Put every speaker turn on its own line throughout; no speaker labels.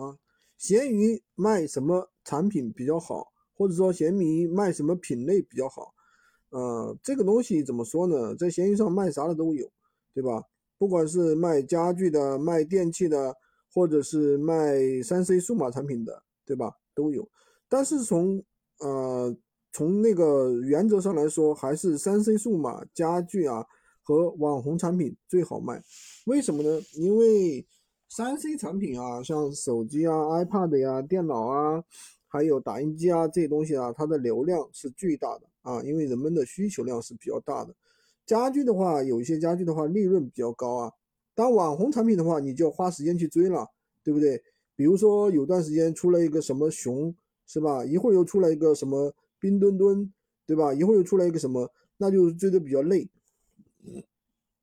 啊。闲鱼卖什么产品比较好，或者说闲鱼卖什么品类比较好？呃，这个东西怎么说呢？在闲鱼上卖啥的都有，对吧？不管是卖家具的、卖电器的，或者是卖三 C 数码产品的，对吧？都有。但是从呃从那个原则上来说，还是三 C 数码家具啊和网红产品最好卖。为什么呢？因为三 C 产品啊，像手机啊、iPad 呀、电脑啊，还有打印机啊这些东西啊，它的流量是巨大的啊，因为人们的需求量是比较大的。家具的话，有一些家具的话利润比较高啊。当网红产品的话，你就要花时间去追了，对不对？比如说有段时间出了一个什么熊，是吧？一会儿又出来一个什么冰墩墩，对吧？一会儿又出来一个什么，那就追的比较累。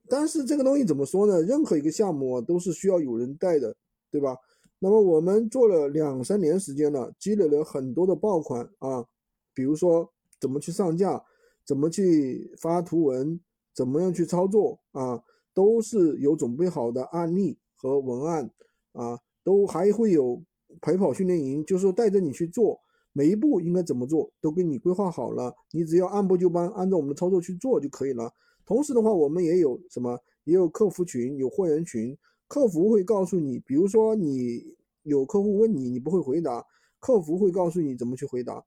但是这个东西怎么说呢？任何一个项目都是需要有人带的，对吧？那么我们做了两三年时间了，积累了很多的爆款啊，比如说怎么去上架，怎么去发图文，怎么样去操作啊，都是有准备好的案例和文案啊，都还会有陪跑训练营，就是说带着你去做，每一步应该怎么做都给你规划好了，你只要按部就班，按照我们的操作去做就可以了。同时的话，我们也有什么？也有客服群，有会员群，客服会告诉你，比如说你有客户问你，你不会回答，客服会告诉你怎么去回答。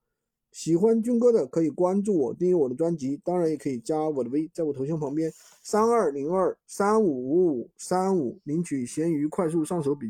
喜欢军哥的可以关注我，订阅我的专辑，当然也可以加我的微，在我头像旁边三二零二三五五五三五领取闲鱼快速上手笔。